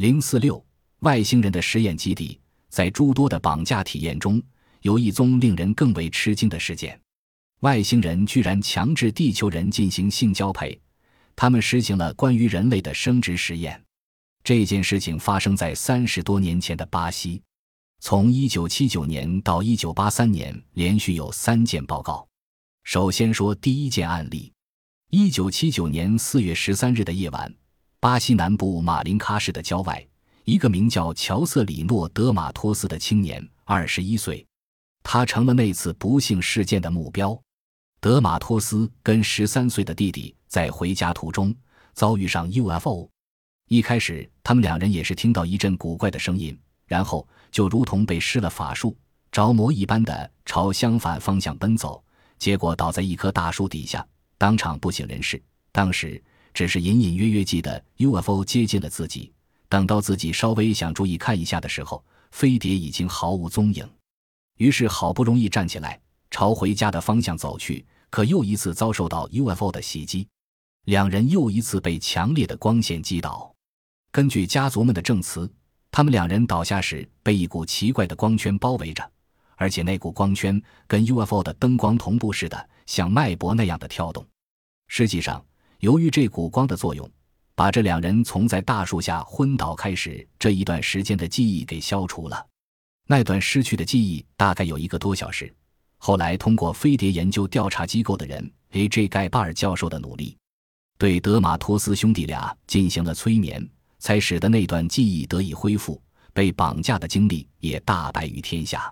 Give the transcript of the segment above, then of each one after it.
零四六外星人的实验基地，在诸多的绑架体验中，有一宗令人更为吃惊的事件：外星人居然强制地球人进行性交配，他们实行了关于人类的生殖实验。这件事情发生在三十多年前的巴西，从一九七九年到一九八三年，连续有三件报告。首先说第一件案例：一九七九年四月十三日的夜晚，巴西南部马林卡市的郊外，一个名叫乔瑟里诺·德马托斯的青年，二十一岁，他成了那次不幸事件的目标。德马托斯跟十三岁的弟弟在回家途中遭遇上 UFO。一开始，他们两人也是听到一阵古怪的声音，然后就如同被施了法术，着魔一般的朝相反方向奔走，结果倒在一棵大树底下，当场不省人事。当时只是隐隐约约记得 UFO 接近了自己，等到自己稍微想注意看一下的时候，飞碟已经毫无踪影。于是好不容易站起来，朝回家的方向走去，可又一次遭受到 UFO 的袭击，两人又一次被强烈的光线击倒。根据家族们的证词，他们两人倒下时被一股奇怪的光圈包围着，而且那股光圈跟 UFO 的灯光同步似的，像脉搏那样的跳动。实际上，由于这股光的作用，把这两人从在大树下昏倒开始这一段时间的记忆给消除了。那段失去的记忆大概有一个多小时。后来，通过飞碟研究调查机构的人 A.J. 盖巴尔教授的努力，对德马托斯兄弟俩进行了催眠。才使得那段记忆得以恢复，被绑架的经历也大白于天下。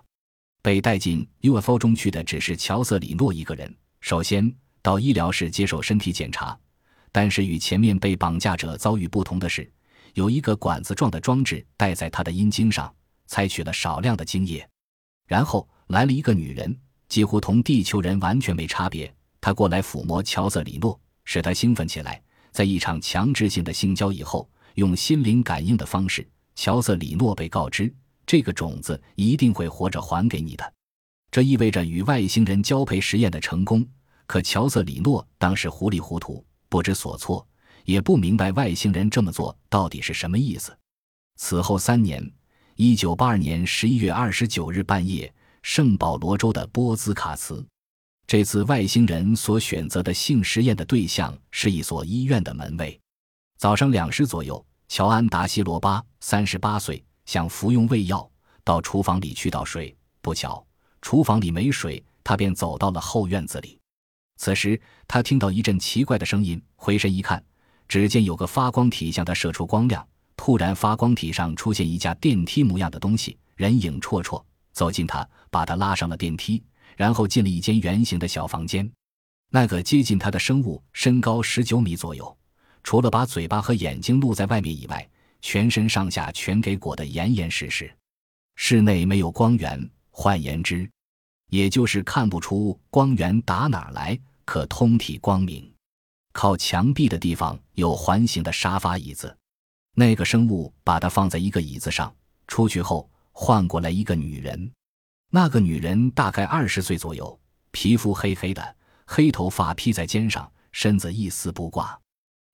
被带进 UFO 中去的只是乔瑟里诺一个人。首先到医疗室接受身体检查，但是与前面被绑架者遭遇不同的是，有一个管子状的装置戴在他的阴茎上，采取了少量的精液。然后来了一个女人，几乎同地球人完全没差别。她过来抚摸乔瑟里诺，使他兴奋起来。在一场强制性的性交以后。用心灵感应的方式，乔瑟里诺被告知，这个种子一定会活着还给你的。这意味着与外星人交配实验的成功。可乔瑟里诺当时糊里糊涂，不知所措，也不明白外星人这么做到底是什么意思。此后三年，一九八二年十一月二十九日半夜，圣保罗州的波兹卡茨，这次外星人所选择的性实验的对象是一所医院的门卫。早上两时左右，乔安达西罗巴，三十八岁，想服用胃药，到厨房里去倒水。不巧，厨房里没水，他便走到了后院子里。此时，他听到一阵奇怪的声音，回身一看，只见有个发光体向他射出光亮。突然，发光体上出现一架电梯模样的东西，人影绰绰，走近他，把他拉上了电梯，然后进了一间圆形的小房间。那个接近他的生物，身高十九米左右。除了把嘴巴和眼睛露在外面以外，全身上下全给裹得严严实实。室内没有光源，换言之，也就是看不出光源打哪儿来，可通体光明。靠墙壁的地方有环形的沙发椅子，那个生物把它放在一个椅子上。出去后换过来一个女人，那个女人大概二十岁左右，皮肤黑黑的，黑头发披在肩上，身子一丝不挂。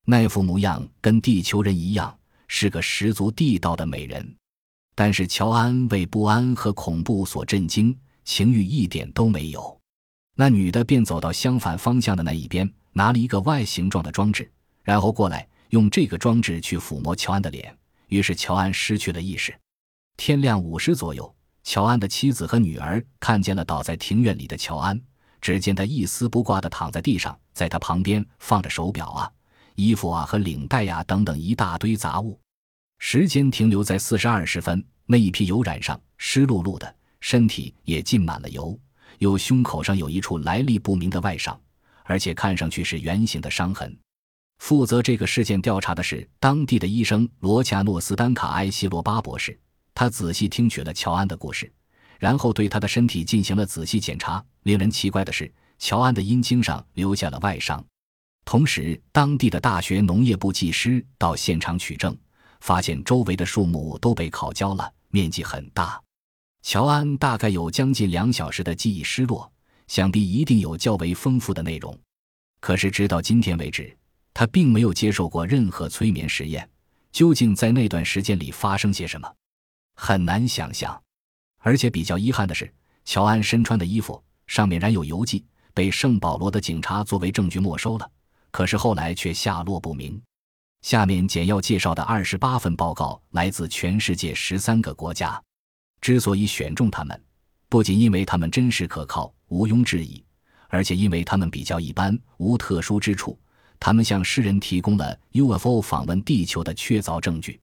那副模样跟地球人一样，是个十足地道的美人。但是乔安为不安和恐怖所震惊，情欲一点都没有。那女的便走到相反方向的那一边，拿了一个 Y 形状的装置，然后过来用这个装置去抚摸乔安的脸。于是乔安失去了意识。天亮五时左右，乔安的妻子和女儿看见了倒在庭院里的乔安，只见他一丝不挂地躺在地上，在他旁边放着手表啊。衣服啊和领带呀等等一大堆杂物，时间停留在四十二时分。那一批油染上湿漉漉的，身体也浸满了油。有胸口上有一处来历不明的外伤，而且看上去是圆形的伤痕。负责这个事件调查的是当地的医生罗恰诺斯丹卡埃西罗巴博士。他仔细听取了乔安的故事，然后对他的身体进行了仔细检查。令人奇怪的是，乔安的阴茎上留下了外伤。同时，当地的大学农业部技师到现场取证，发现周围的树木都被烤焦了，面积很大。乔安大概有将近两小时的记忆失落，想必一定有较为丰富的内容。可是，直到今天为止，他并没有接受过任何催眠实验，究竟在那段时间里发生些什么，很难想象。而且比较遗憾的是，乔安身穿的衣服上面染有油迹，被圣保罗的警察作为证据没收了。可是后来却下落不明。下面简要介绍的二十八份报告来自全世界十三个国家。之所以选中他们，不仅因为他们真实可靠、毋庸置疑，而且因为他们比较一般、无特殊之处。他们向世人提供了 UFO 访问地球的确凿证据。